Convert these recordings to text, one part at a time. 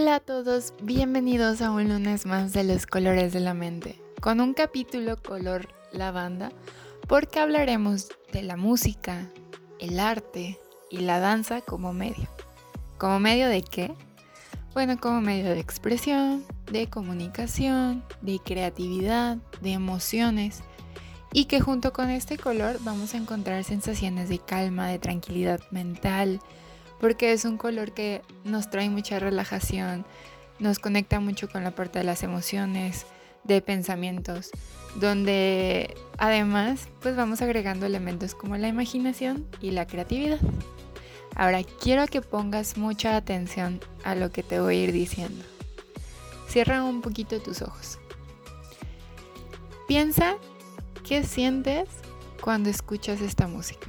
Hola a todos, bienvenidos a un lunes más de los colores de la mente, con un capítulo color lavanda, porque hablaremos de la música, el arte y la danza como medio. ¿Como medio de qué? Bueno, como medio de expresión, de comunicación, de creatividad, de emociones, y que junto con este color vamos a encontrar sensaciones de calma, de tranquilidad mental, porque es un color que nos trae mucha relajación, nos conecta mucho con la parte de las emociones, de pensamientos, donde además pues vamos agregando elementos como la imaginación y la creatividad. Ahora quiero que pongas mucha atención a lo que te voy a ir diciendo. Cierra un poquito tus ojos. Piensa qué sientes cuando escuchas esta música.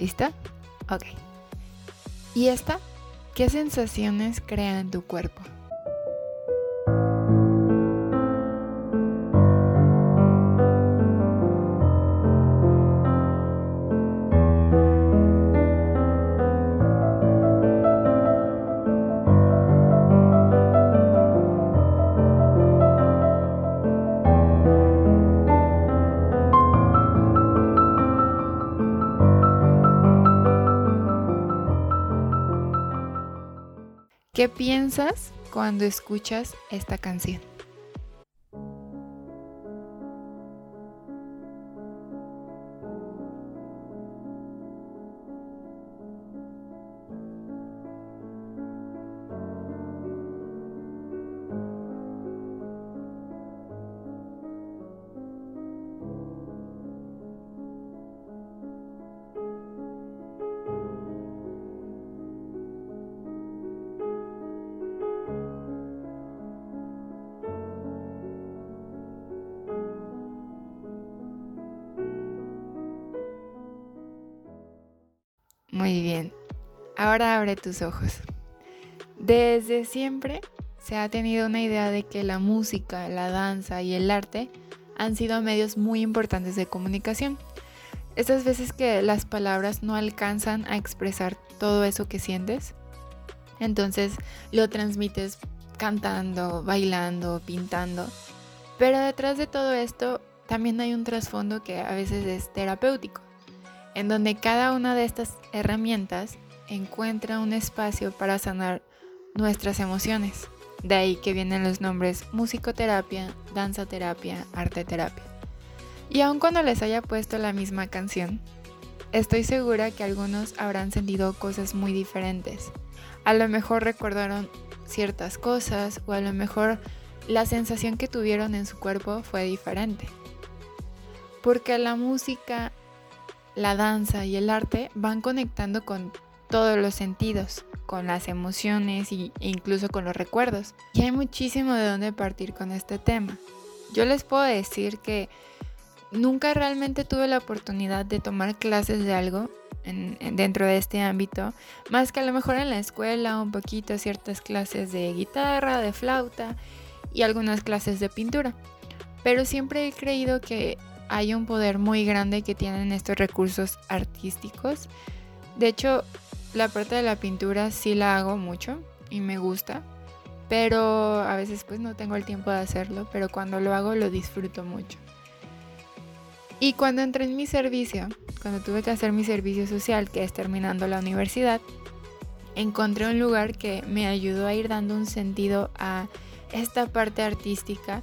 ¿Lista? Ok. ¿Y esta? ¿Qué sensaciones crea en tu cuerpo? ¿Qué piensas cuando escuchas esta canción? Ahora abre tus ojos. Desde siempre se ha tenido una idea de que la música, la danza y el arte han sido medios muy importantes de comunicación. Estas veces que las palabras no alcanzan a expresar todo eso que sientes, entonces lo transmites cantando, bailando, pintando. Pero detrás de todo esto también hay un trasfondo que a veces es terapéutico en donde cada una de estas herramientas encuentra un espacio para sanar nuestras emociones. De ahí que vienen los nombres musicoterapia, danzaterapia, arteterapia. Y aun cuando les haya puesto la misma canción, estoy segura que algunos habrán sentido cosas muy diferentes. A lo mejor recordaron ciertas cosas o a lo mejor la sensación que tuvieron en su cuerpo fue diferente. Porque la música la danza y el arte van conectando con todos los sentidos, con las emociones e incluso con los recuerdos. Y hay muchísimo de dónde partir con este tema. Yo les puedo decir que nunca realmente tuve la oportunidad de tomar clases de algo dentro de este ámbito, más que a lo mejor en la escuela un poquito ciertas clases de guitarra, de flauta y algunas clases de pintura. Pero siempre he creído que hay un poder muy grande que tienen estos recursos artísticos. De hecho, la parte de la pintura sí la hago mucho y me gusta, pero a veces pues no tengo el tiempo de hacerlo, pero cuando lo hago lo disfruto mucho. Y cuando entré en mi servicio, cuando tuve que hacer mi servicio social, que es terminando la universidad, encontré un lugar que me ayudó a ir dando un sentido a esta parte artística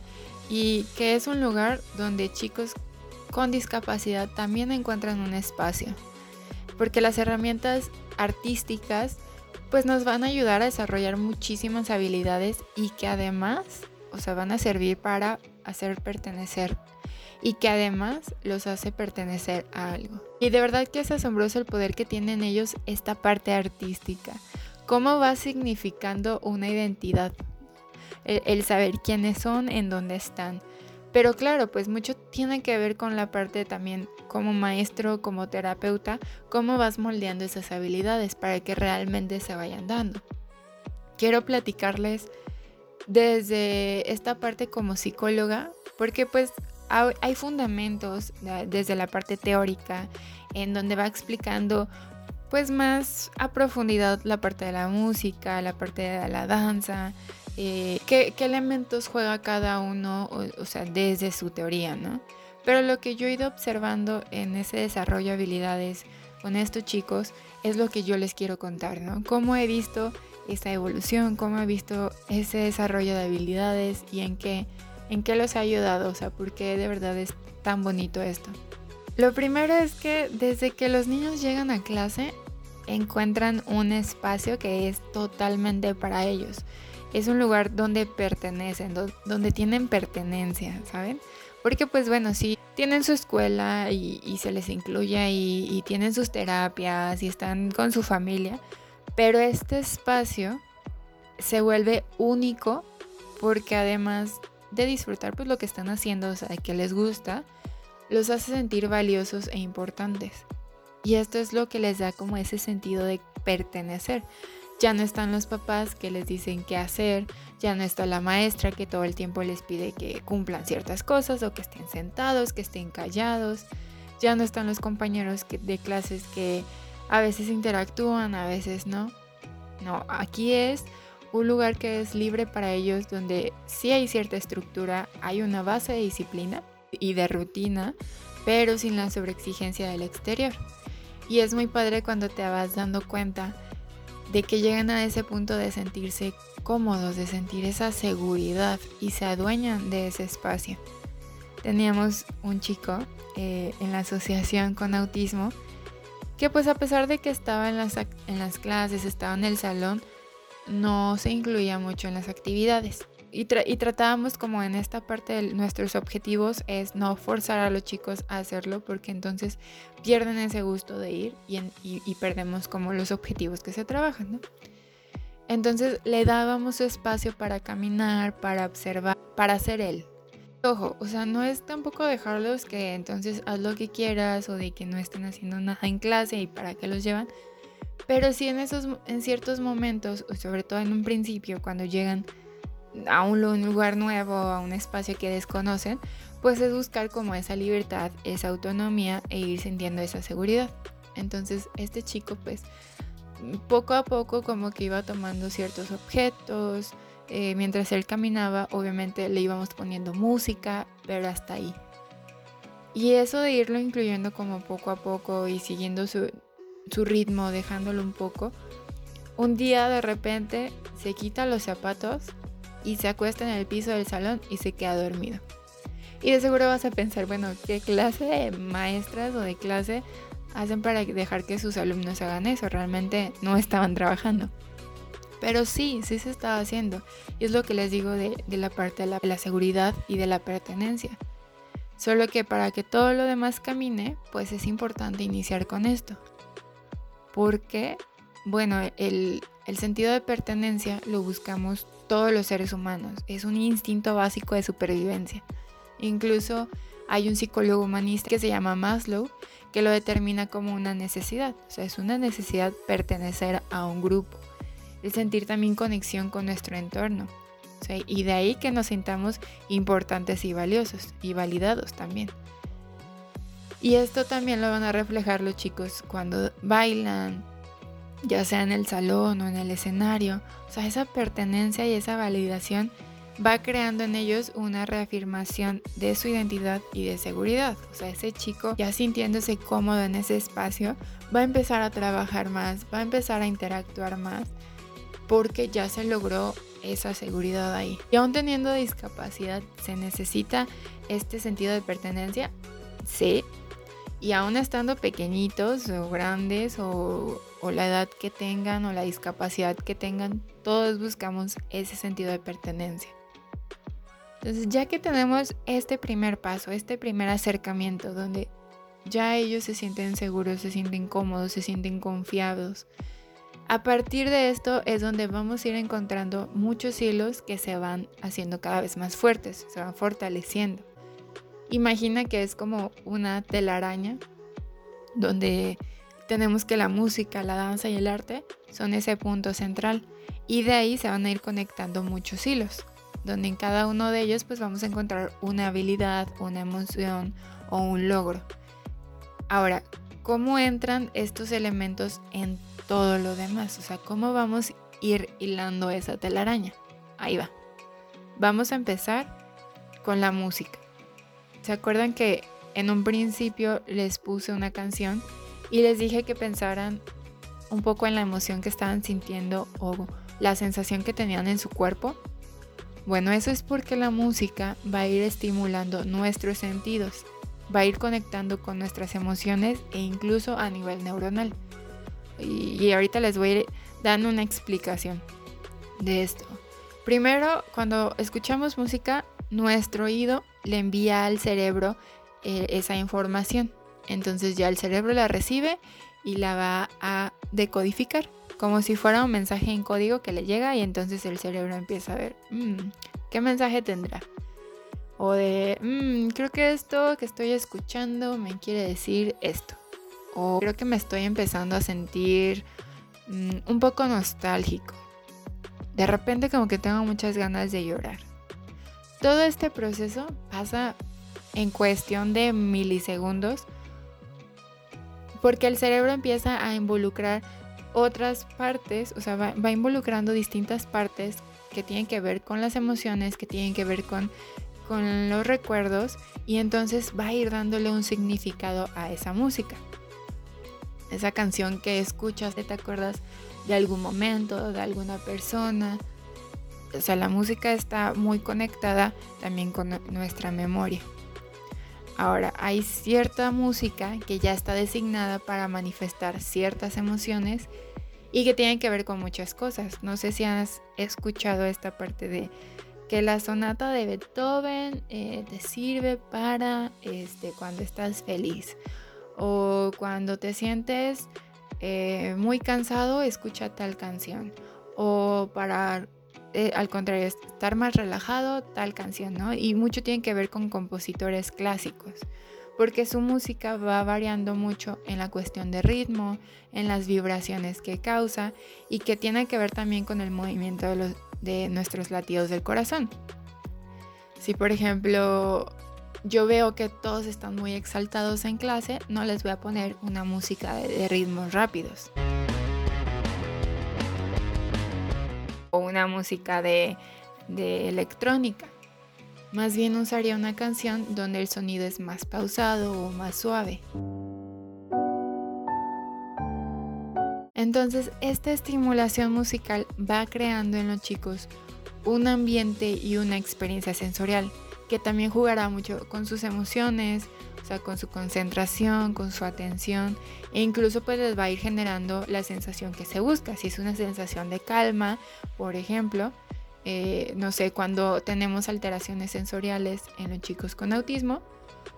y que es un lugar donde chicos con discapacidad también encuentran un espacio. Porque las herramientas artísticas pues nos van a ayudar a desarrollar muchísimas habilidades y que además, o sea, van a servir para hacer pertenecer y que además los hace pertenecer a algo. Y de verdad que es asombroso el poder que tienen ellos esta parte artística. Cómo va significando una identidad. El, el saber quiénes son, en dónde están. Pero claro, pues mucho tiene que ver con la parte también como maestro, como terapeuta, cómo vas moldeando esas habilidades para que realmente se vayan dando. Quiero platicarles desde esta parte como psicóloga, porque pues hay fundamentos desde la parte teórica en donde va explicando pues más a profundidad la parte de la música, la parte de la danza, eh, qué, elementos juega cada uno, o, sea, desde su teoría, ¿no? Pero lo que yo he ido observando en ese desarrollo de habilidades con estos chicos es lo que yo les quiero contar, ¿no? Cómo he visto esa evolución, cómo he visto ese desarrollo de habilidades y en qué, en qué los ha ayudado, o sea, por qué de verdad es tan bonito esto. Lo primero es que desde que los niños llegan a clase encuentran un espacio que es totalmente para ellos es un lugar donde pertenecen, donde tienen pertenencia, ¿saben? Porque pues bueno, sí, tienen su escuela y, se les incluye y, tienen sus terapias y están con su familia, pero este espacio se vuelve único porque además de disfrutar pues lo que están haciendo, o sea, que les gusta, los hace sentir valiosos e importantes. Y esto es lo que les da como ese sentido de pertenecer. Ya no están los papás que les dicen qué hacer, ya no está la maestra que todo el tiempo les pide que cumplan ciertas cosas o que estén sentados, que estén callados, ya no están los compañeros de clases que a veces interactúan, a veces no. No, aquí es un lugar que es libre para ellos donde sí hay cierta estructura, hay una base de disciplina y de rutina, pero sin la sobreexigencia del exterior. Y es muy padre cuando te vas dando cuenta de que llegan a ese punto de sentirse cómodos, de sentir esa seguridad y se adueñan de ese espacio. Teníamos un chico eh, en la asociación con autismo que pues a pesar de que estaba en las, en las clases, estaba en el salón, no se incluía mucho en las actividades y, tratábamos como en esta parte de nuestros objetivos es no forzar a los chicos a hacerlo porque entonces pierden ese gusto de ir y, perdemos como los objetivos que se trabajan, ¿no? Entonces le dábamos espacio para caminar, para observar, para hacer él. Ojo, o sea, no es tampoco dejarlos que entonces haz lo que quieras o de que no estén haciendo nada en clase y para qué los llevan. Pero sí en esos en ciertos momentos, sobre todo en un principio cuando llegan a un lugar nuevo, a un espacio que desconocen, pues es buscar como esa libertad, esa autonomía e ir sintiendo esa seguridad. Entonces este chico pues poco a poco como que iba tomando ciertos objetos, eh, mientras él caminaba obviamente le íbamos poniendo música, pero hasta ahí. Y eso de irlo incluyendo como poco a poco y siguiendo su, su ritmo, dejándolo un poco, un día de repente se quita los zapatos y se acuesta en el piso del salón y se queda dormido. Y de seguro vas a pensar, bueno, ¿qué clase de maestras o de clase hacen para dejar que sus alumnos hagan eso? Realmente no estaban trabajando. Pero sí, sí se estaba haciendo. Y es lo que les digo de, la parte de la, de la seguridad y de la pertenencia. Solo que para que todo lo demás camine, pues es importante iniciar con esto. Porque, bueno, el, el sentido de pertenencia lo buscamos todos los seres humanos. Es un instinto básico de supervivencia. Incluso hay un psicólogo humanista que se llama Maslow que lo determina como una necesidad. O sea, es una necesidad pertenecer a un grupo. El sentir también conexión con nuestro entorno. y de ahí que nos sintamos importantes y valiosos y validados también. Y esto también lo van a reflejar los chicos cuando bailan, ya sea en el salón o en el escenario. O sea, esa pertenencia y esa validación va creando en ellos una reafirmación de su identidad y de seguridad. O sea, ese chico ya sintiéndose cómodo en ese espacio, va a empezar a trabajar más, va a empezar a interactuar más, porque ya se logró esa seguridad ahí. Y aún teniendo discapacidad, ¿se necesita este sentido de pertenencia? Sí. Y aún estando pequeñitos o grandes o, o la edad que tengan o la discapacidad que tengan, todos buscamos ese sentido de pertenencia. Entonces, ya que tenemos este primer paso, este primer acercamiento, donde ya ellos se sienten seguros, se sienten cómodos, se sienten confiados, a partir de esto es donde vamos a ir encontrando muchos hilos que se van haciendo cada vez más fuertes, se van fortaleciendo. Imagina que es como una telaraña donde tenemos que la música, la danza y el arte son ese punto central y de ahí se van a ir conectando muchos hilos donde en cada uno de ellos pues vamos a encontrar una habilidad, una emoción o un logro. Ahora, ¿cómo entran estos elementos en todo lo demás? O sea, ¿cómo vamos a ir hilando esa telaraña? Ahí va. Vamos a empezar con la música. ¿Se acuerdan que en un principio les puse una canción y les dije que pensaran un poco en la emoción que estaban sintiendo o la sensación que tenían en su cuerpo? Bueno, eso es porque la música va a ir estimulando nuestros sentidos, va a ir conectando con nuestras emociones e incluso a nivel neuronal. Y, ahorita les voy a ir dando una explicación de esto. Primero, cuando escuchamos música, nuestro oído le envía al cerebro eh, esa información. Entonces ya el cerebro la recibe y la va a decodificar como si fuera un mensaje en código que le llega y entonces el cerebro empieza a ver, mm, ¿qué mensaje tendrá? O de, mm, creo que esto que estoy escuchando me quiere decir esto. O creo que me estoy empezando a sentir mm, un poco nostálgico. De repente como que tengo muchas ganas de llorar. Todo este proceso pasa en cuestión de milisegundos porque el cerebro empieza a involucrar otras partes, o sea, va, involucrando distintas partes que tienen que ver con las emociones, que tienen que ver con, con los recuerdos y entonces va a ir dándole un significado a esa música. Esa canción que escuchas, te acuerdas de algún momento, de alguna persona. O sea, la música está muy conectada también con nuestra memoria. Ahora, hay cierta música que ya está designada para manifestar ciertas emociones y que tienen que ver con muchas cosas. No sé si has escuchado esta parte de que la sonata de Beethoven eh, te sirve para este, cuando estás feliz o cuando te sientes eh, muy cansado, escucha tal canción o para eh, al contrario, estar más relajado, tal canción, ¿no? Y mucho tiene que ver con compositores clásicos, porque su música va variando mucho en la cuestión de ritmo, en las vibraciones que causa y que tiene que ver también con el movimiento de, nuestros latidos del corazón. Si por ejemplo yo veo que todos están muy exaltados en clase, no les voy a poner una música de ritmos rápidos. Una música de, electrónica. Más bien usaría una canción donde el sonido es más pausado o más suave. Entonces, esta estimulación musical va creando en los chicos un ambiente y una experiencia sensorial que también jugará mucho con sus emociones, o sea, con su concentración, con su atención e incluso pues les va a ir generando la sensación que se busca. Si es una sensación de calma, por ejemplo, eh, no sé, cuando tenemos alteraciones sensoriales en los chicos con autismo,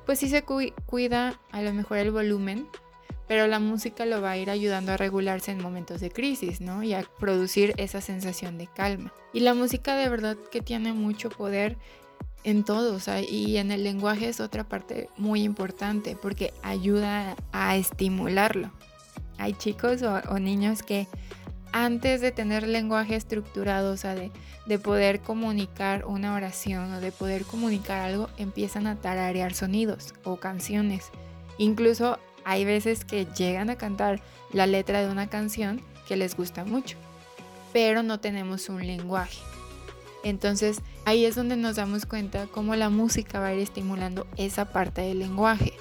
pues sí se cuida a lo mejor el volumen, pero la música lo va a ir ayudando a regularse en momentos de crisis, ¿no? Y a producir esa sensación de calma. Y la música de verdad que tiene mucho poder en todo, o sea, y en el lenguaje es otra parte muy importante porque ayuda a estimularlo. Hay chicos o, niños que antes de tener lenguaje estructurado, o sea, de, de, poder comunicar una oración o de poder comunicar algo, empiezan a tararear sonidos o canciones. Incluso hay veces que llegan a cantar la letra de una canción que les gusta mucho, pero no tenemos un lenguaje. Entonces ahí es donde nos damos cuenta cómo la música va a ir estimulando esa parte del lenguaje.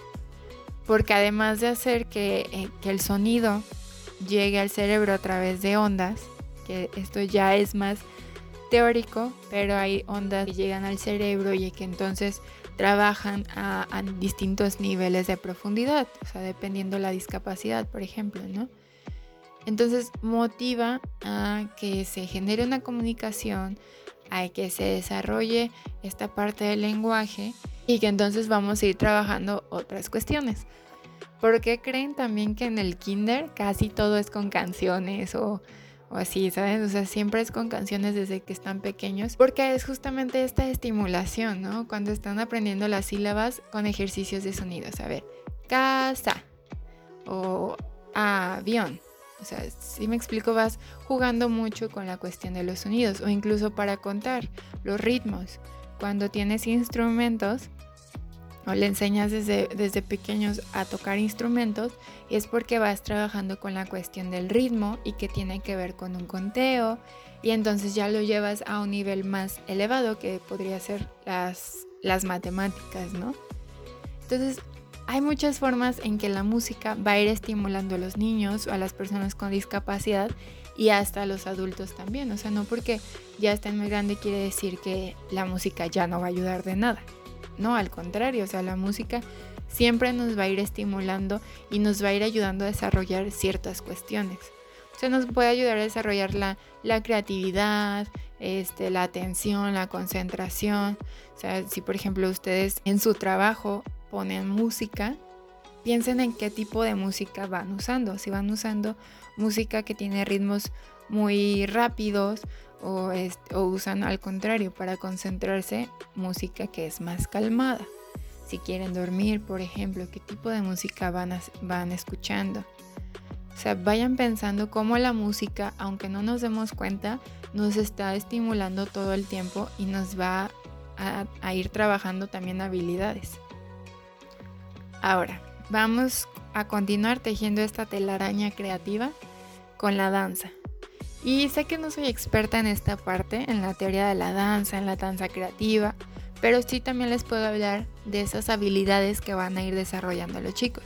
Porque además de hacer que, eh, que el sonido llegue al cerebro a través de ondas, que esto ya es más teórico, pero hay ondas que llegan al cerebro y que entonces trabajan a, distintos niveles de profundidad, o sea, dependiendo la discapacidad, por ejemplo, ¿no? Entonces motiva a que se genere una comunicación, a que se desarrolle esta parte del lenguaje y que entonces vamos a ir trabajando otras cuestiones. ¿Por qué creen también que en el kinder casi todo es con canciones o así, ¿sabes? O sea, siempre es con canciones desde que están pequeños, porque es justamente esta estimulación, ¿no? Cuando están aprendiendo las sílabas con ejercicios de sonidos. A ver, casa o avión. O sea, si me explico, vas jugando mucho con la cuestión de los sonidos o incluso para contar los ritmos. Cuando tienes instrumentos, o le enseñas desde, desde pequeños a tocar instrumentos es porque vas trabajando con la cuestión del ritmo y que tiene que ver con un conteo y entonces ya lo llevas a un nivel más elevado que podría ser las, las matemáticas, ¿no? Entonces hay muchas formas en que la música va a ir estimulando a los niños o a las personas con discapacidad y hasta a los adultos también. O sea, no porque ya estén muy grande quiere decir que la música ya no va a ayudar de nada. No, al contrario, o sea, la música siempre nos va a ir estimulando y nos va a ir ayudando a desarrollar ciertas cuestiones. O sea, nos puede ayudar a desarrollar la, creatividad, este, la atención, la concentración. O sea, si por ejemplo ustedes en su trabajo ponen música, piensen en qué tipo de música van usando. Si van usando música que tiene ritmos muy rápidos o, usan al contrario para concentrarse música que es más calmada. Si quieren dormir, por ejemplo, qué tipo de música van, van escuchando. O sea, vayan pensando cómo la música, aunque no nos demos cuenta, nos está estimulando todo el tiempo y nos va a ir trabajando también habilidades. Ahora, vamos a continuar tejiendo esta telaraña creativa con la danza. Y sé que no soy experta en esta parte, en la teoría de la danza, en la danza creativa, pero sí también les puedo hablar de esas habilidades que van a ir desarrollando los chicos.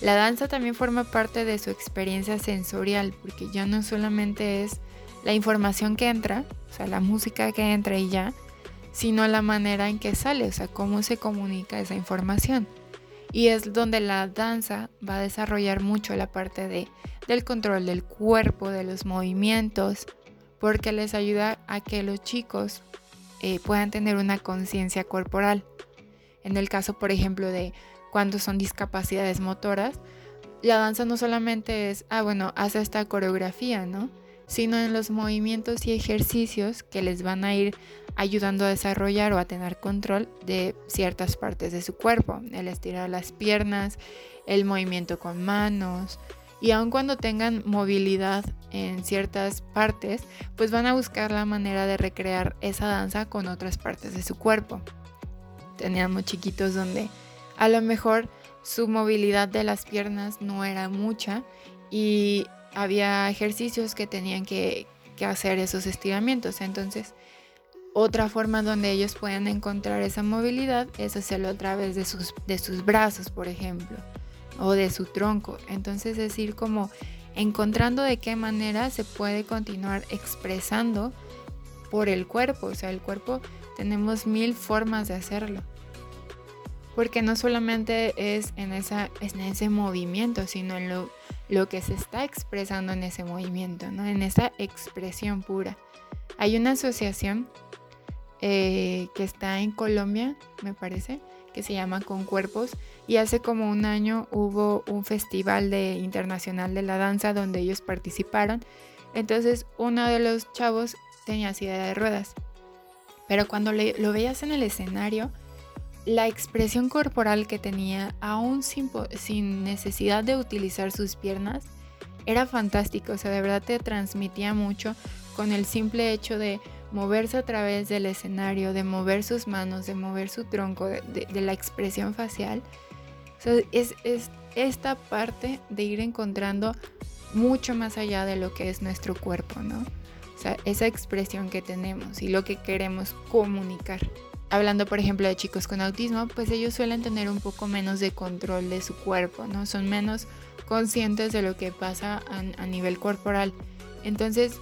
La danza también forma parte de su experiencia sensorial, porque ya no solamente es la información que entra, o sea, la música que entra y ya, sino la manera en que sale, o sea, cómo se comunica esa información. Y es donde la danza va a desarrollar mucho la parte de del control del cuerpo, de los movimientos, porque les ayuda a que los chicos eh, puedan tener una conciencia corporal. En el caso, por ejemplo, de cuando son discapacidades motoras, la danza no solamente es, ah, bueno, hace esta coreografía, ¿no? Sino en los movimientos y ejercicios que les van a ir ayudando a desarrollar o a tener control de ciertas partes de su cuerpo. El estirar las piernas, el movimiento con manos, y aun cuando tengan movilidad en ciertas partes, pues van a buscar la manera de recrear esa danza con otras partes de su cuerpo. Teníamos chiquitos donde a lo mejor su movilidad de las piernas no era mucha y había ejercicios que tenían que, hacer esos estiramientos. Entonces, otra forma donde ellos pueden encontrar esa movilidad es hacerlo a través de sus, brazos, por ejemplo o de su tronco. Entonces es ir como encontrando de qué manera se puede continuar expresando por el cuerpo. O sea, el cuerpo tenemos mil formas de hacerlo. Porque no solamente es en, esa, en ese movimiento, sino en lo, lo que se está expresando en ese movimiento, ¿no? en esa expresión pura. Hay una asociación eh, que está en Colombia, me parece, que se llama Con Cuerpos y hace como un año hubo un festival de, internacional de la danza donde ellos participaron. Entonces uno de los chavos tenía silla de ruedas. Pero cuando lo veías en el escenario, la expresión corporal que tenía, aún sin, necesidad de utilizar sus piernas, era fantástico. O sea, de verdad te transmitía mucho con el simple hecho de moverse a través del escenario, de mover sus manos, de mover su tronco, de, la expresión facial. es, es esta parte de ir encontrando mucho más allá de lo que es nuestro cuerpo, ¿no? o sea, esa expresión que tenemos y lo que queremos comunicar. Hablando, por ejemplo, de chicos con autismo, pues ellos suelen tener un poco menos de control de su cuerpo, ¿no? Son menos conscientes de lo que pasa a, nivel corporal. Entonces,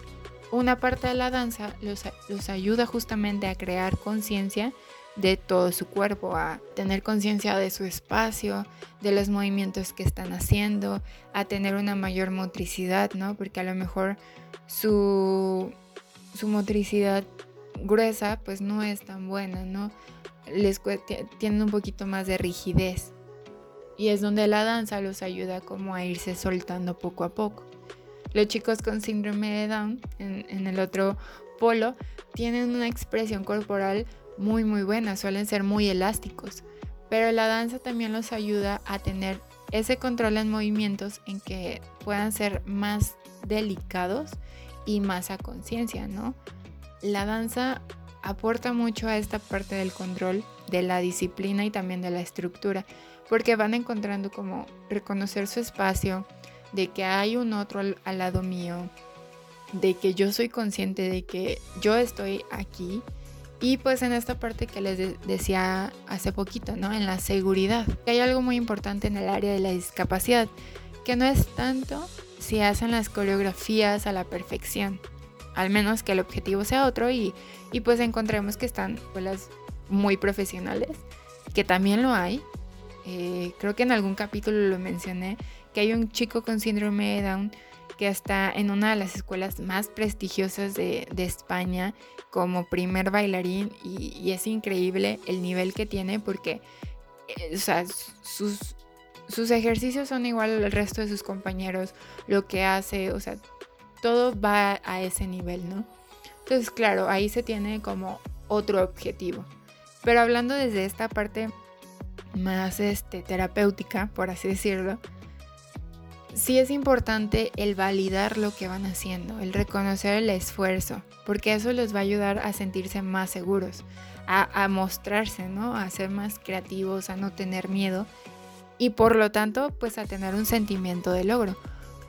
una parte de la danza los, los ayuda justamente a crear conciencia de todo su cuerpo, a tener conciencia de su espacio, de los movimientos que están haciendo, a tener una mayor motricidad, ¿no? Porque a lo mejor su, su motricidad gruesa pues no es tan buena, ¿no? Les tienen un poquito más de rigidez. Y es donde la danza los ayuda como a irse soltando poco a poco. Los chicos con síndrome de Down, en, en el otro polo, tienen una expresión corporal muy muy buena, suelen ser muy elásticos, pero la danza también los ayuda a tener ese control en movimientos en que puedan ser más delicados y más a conciencia, ¿no? La danza aporta mucho a esta parte del control, de la disciplina y también de la estructura, porque van encontrando como reconocer su espacio, de que hay un otro al, lado mío, de que yo soy consciente de que yo estoy aquí y pues en esta parte que les decía hace poquito, ¿no? En la seguridad. Hay algo muy importante en el área de la discapacidad, que no es tanto si hacen las coreografías a la perfección, al menos que el objetivo sea otro y, pues encontremos que están pues, muy profesionales, que también lo hay. Eh, creo que en algún capítulo lo mencioné, que hay un chico con síndrome de Down que está en una de las escuelas más prestigiosas de, España como primer bailarín y, es increíble el nivel que tiene porque eh, sus, sus ejercicios son igual al resto de sus compañeros, lo que hace, o sea, todo va a ese nivel, ¿no? Entonces, claro, ahí se tiene como otro objetivo. Pero hablando desde esta parte más este, terapéutica, por así decirlo, sí es importante el validar lo que van haciendo, el reconocer el esfuerzo, porque eso les va a ayudar a sentirse más seguros, a, mostrarse, ¿no? A ser más creativos, a no tener miedo y por lo tanto, pues a tener un sentimiento de logro,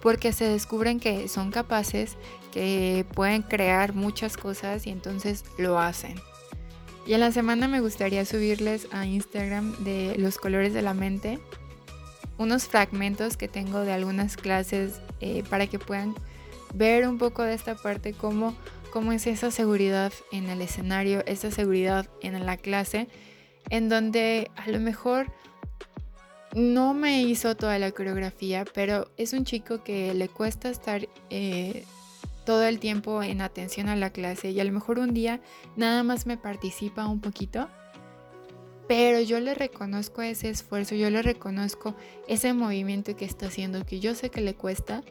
porque se descubren que son capaces, que pueden crear muchas cosas y entonces lo hacen. Y en la semana me gustaría subirles a Instagram de los colores de la mente unos fragmentos que tengo de algunas clases eh, para que puedan ver un poco de esta parte, cómo, cómo es esa seguridad en el escenario, esa seguridad en la clase, en donde a lo mejor no me hizo toda la coreografía, pero es un chico que le cuesta estar eh, todo el tiempo en atención a la clase y a lo mejor un día nada más me participa un poquito pero yo le reconozco ese esfuerzo, yo le reconozco ese movimiento que está haciendo, que yo sé que le cuesta,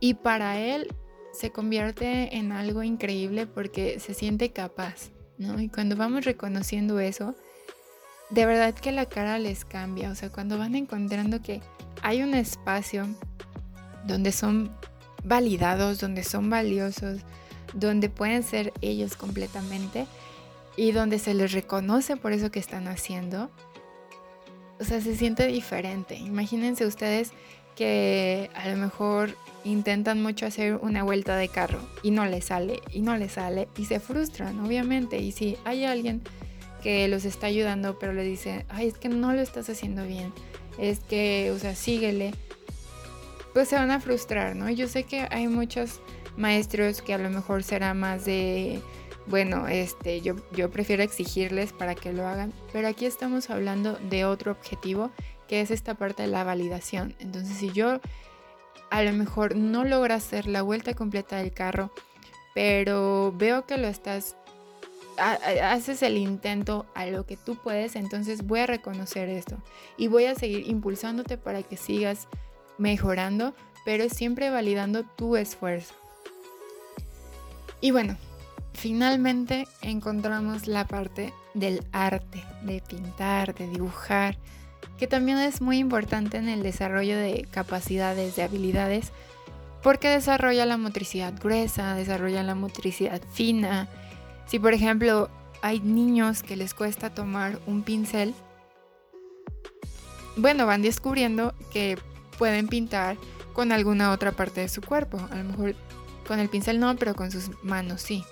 y para él se convierte en algo increíble porque se siente capaz, ¿no? Y cuando vamos reconociendo eso, de verdad que la cara les cambia, o sea, cuando van encontrando que hay un espacio donde son validados, donde son valiosos, donde pueden ser ellos completamente, y donde se les reconoce por eso que están haciendo, o sea, se siente diferente. Imagínense ustedes que a lo mejor intentan mucho hacer una vuelta de carro y no les sale y no les sale y se frustran, obviamente. Y si hay alguien que los está ayudando, pero le dice, ay, es que no lo estás haciendo bien, es que, o sea, síguele, pues se van a frustrar, ¿no? Yo sé que hay muchos maestros que a lo mejor será más de bueno, este, yo, yo prefiero exigirles para que lo hagan, pero aquí estamos hablando de otro objetivo, que es esta parte de la validación. Entonces, si yo a lo mejor no logro hacer la vuelta completa del carro, pero veo que lo estás, haces el intento a lo que tú puedes, entonces voy a reconocer esto y voy a seguir impulsándote para que sigas mejorando, pero siempre validando tu esfuerzo. Y bueno, finalmente encontramos la parte del arte, de pintar, de dibujar, que también es muy importante en el desarrollo de capacidades, de habilidades, porque desarrolla la motricidad gruesa, desarrolla la motricidad fina. Si por ejemplo hay niños que les cuesta tomar un pincel, bueno, van descubriendo que pueden pintar con alguna otra parte de su cuerpo. A lo mejor con el pincel no, pero con sus manos sí.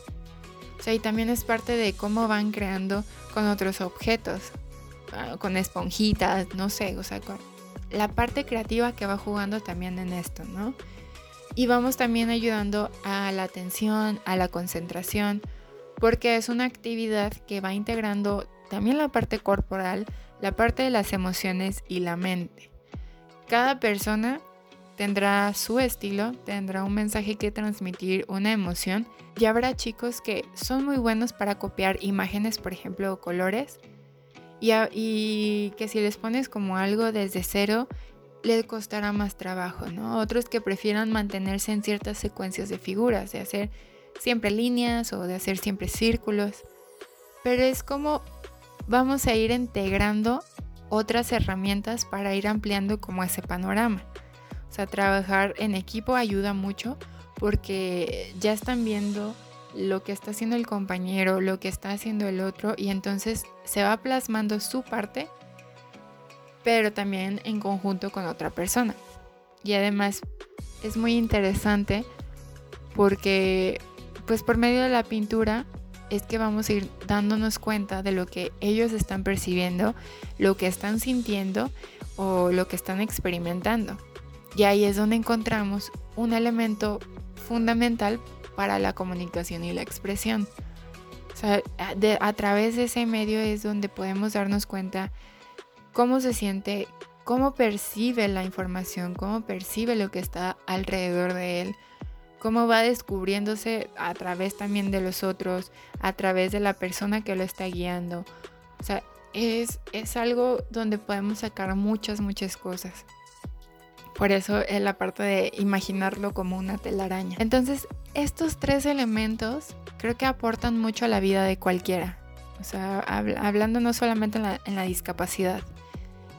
O sea, y también es parte de cómo van creando con otros objetos, ah, con esponjitas, no sé, o sea, con la parte creativa que va jugando también en esto, ¿no? Y vamos también ayudando a la atención, a la concentración, porque es una actividad que va integrando también la parte corporal, la parte de las emociones y la mente. Cada persona tendrá su estilo, tendrá un mensaje que transmitir, una emoción, y habrá chicos que son muy buenos para copiar imágenes, por ejemplo, colores, y, y, que si les pones como algo desde cero, les costará más trabajo, ¿no? Otros que prefieran mantenerse en ciertas secuencias de figuras, de hacer siempre líneas o de hacer siempre círculos, pero es como vamos a ir integrando otras herramientas para ir ampliando como ese panorama. O sea, trabajar en equipo ayuda mucho porque ya están viendo lo que está haciendo el compañero, lo que está haciendo el otro y entonces se va plasmando su parte, pero también en conjunto con otra persona. Y además es muy interesante porque pues por medio de la pintura es que vamos a ir dándonos cuenta de lo que ellos están percibiendo, lo que están sintiendo o lo que están experimentando. Y ahí es donde encontramos un elemento fundamental para la comunicación y la expresión. O sea, a través de ese medio es donde podemos darnos cuenta cómo se siente, cómo percibe la información, cómo percibe lo que está alrededor de él, cómo va descubriéndose a través también de los otros, a través de la persona que lo está guiando. O sea, es, es algo donde podemos sacar muchas, muchas cosas. Por eso es la parte de imaginarlo como una telaraña. Entonces, estos tres elementos creo que aportan mucho a la vida de cualquiera. O sea, hablando no solamente en la, en la discapacidad.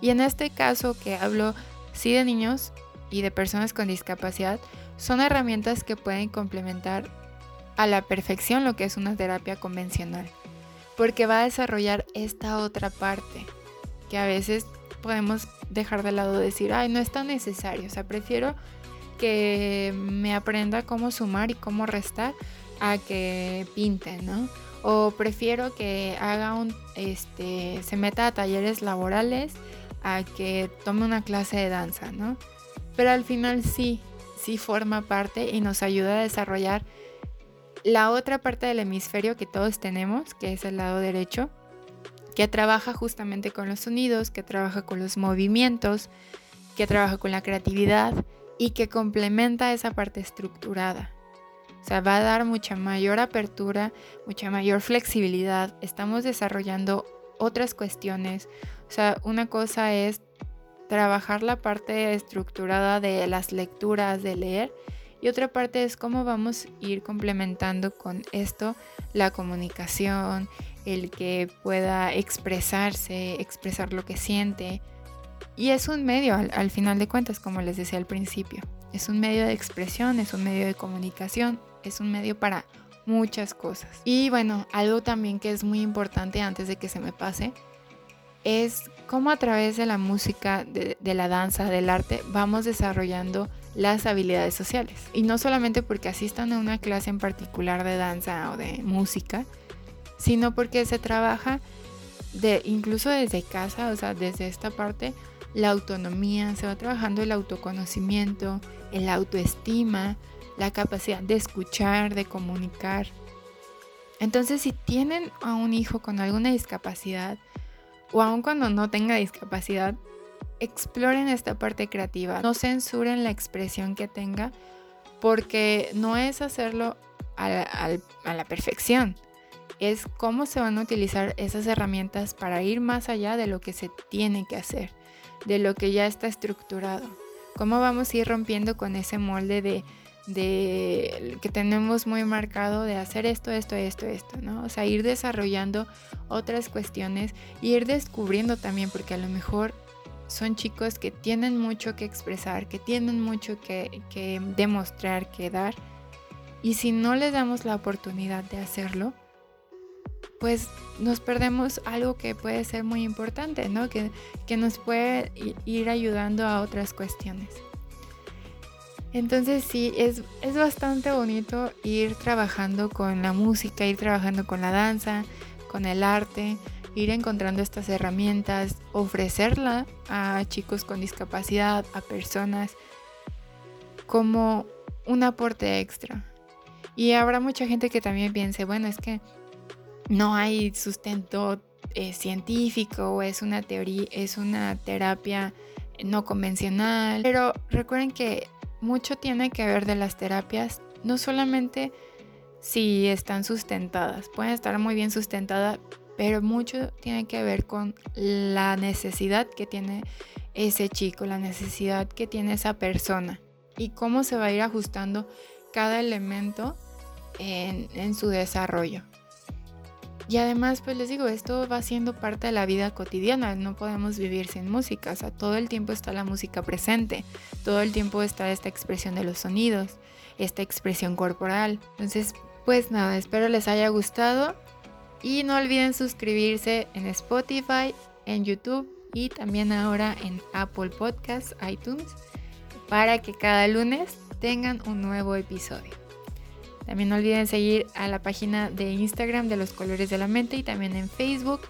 Y en este caso que hablo sí de niños y de personas con discapacidad, son herramientas que pueden complementar a la perfección lo que es una terapia convencional. Porque va a desarrollar esta otra parte que a veces podemos dejar de lado decir, ay, no es tan necesario. O sea, prefiero que me aprenda cómo sumar y cómo restar a que pinte, ¿no? O prefiero que haga un, este, se meta a talleres laborales a que tome una clase de danza, ¿no? Pero al final sí, sí forma parte y nos ayuda a desarrollar la otra parte del hemisferio que todos tenemos, que es el lado derecho, que trabaja justamente con los sonidos, que trabaja con los movimientos, que trabaja con la creatividad y que complementa esa parte estructurada. O sea, va a dar mucha mayor apertura, mucha mayor flexibilidad. Estamos desarrollando otras cuestiones. O sea, una cosa es trabajar la parte estructurada de las lecturas, de leer, y otra parte es cómo vamos a ir complementando con esto la comunicación, el que pueda expresarse, expresar lo que siente. Y es un medio, al, final de cuentas, como les decía al principio. Es un medio de expresión, es un medio de comunicación, es un medio para muchas cosas. Y bueno, algo también que es muy importante antes de que se me pase, es cómo a través de la música, de, la danza, del arte, vamos desarrollando las habilidades sociales. Y no solamente porque asistan a una clase en particular de danza o de música, sino porque se trabaja de, incluso desde casa, o sea, desde esta parte, la autonomía, se va trabajando el autoconocimiento, el autoestima, la capacidad de escuchar, de comunicar. Entonces, si tienen a un hijo con alguna discapacidad, o aun cuando no tenga discapacidad, exploren esta parte creativa, no censuren la expresión que tenga, porque no es hacerlo a la perfección, es cómo se van a utilizar esas herramientas para ir más allá de lo que se tiene que hacer, de lo que ya está estructurado. Cómo vamos a ir rompiendo con ese molde de, de que tenemos muy marcado de hacer esto, esto, esto, esto, ¿no? O sea, ir desarrollando otras cuestiones y ir descubriendo también, porque a lo mejor son chicos que tienen mucho que expresar, que tienen mucho que, que demostrar, que dar. Y si no les damos la oportunidad de hacerlo, pues nos perdemos algo que puede ser muy importante, ¿no? Que, que nos puede ir ayudando a otras cuestiones. Entonces sí, es, es bastante bonito ir trabajando con la música, ir trabajando con la danza, con el arte, ir encontrando estas herramientas, ofrecerla a chicos con discapacidad, a personas como un aporte extra. Y habrá mucha gente que también piense, bueno, es que no hay sustento eh, científico o es una teoría, es una terapia no convencional. Pero recuerden que mucho tiene que ver de las terapias, no solamente si están sustentadas, pueden estar muy bien sustentadas, pero mucho tiene que ver con la necesidad que tiene ese chico, la necesidad que tiene esa persona y cómo se va a ir ajustando cada elemento en, en su desarrollo. Y además, pues les digo, esto va siendo parte de la vida cotidiana, no podemos vivir sin música, o sea, todo el tiempo está la música presente, todo el tiempo está esta expresión de los sonidos, esta expresión corporal. Entonces, pues nada, espero les haya gustado y no olviden suscribirse en Spotify, en YouTube y también ahora en Apple Podcasts, iTunes, para que cada lunes tengan un nuevo episodio. También no olviden seguir a la página de Instagram de los colores de la mente y también en Facebook,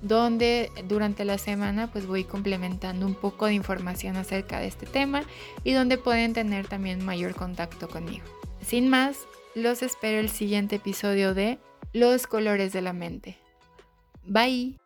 donde durante la semana pues voy complementando un poco de información acerca de este tema y donde pueden tener también mayor contacto conmigo. Sin más, los espero el siguiente episodio de Los colores de la mente. Bye.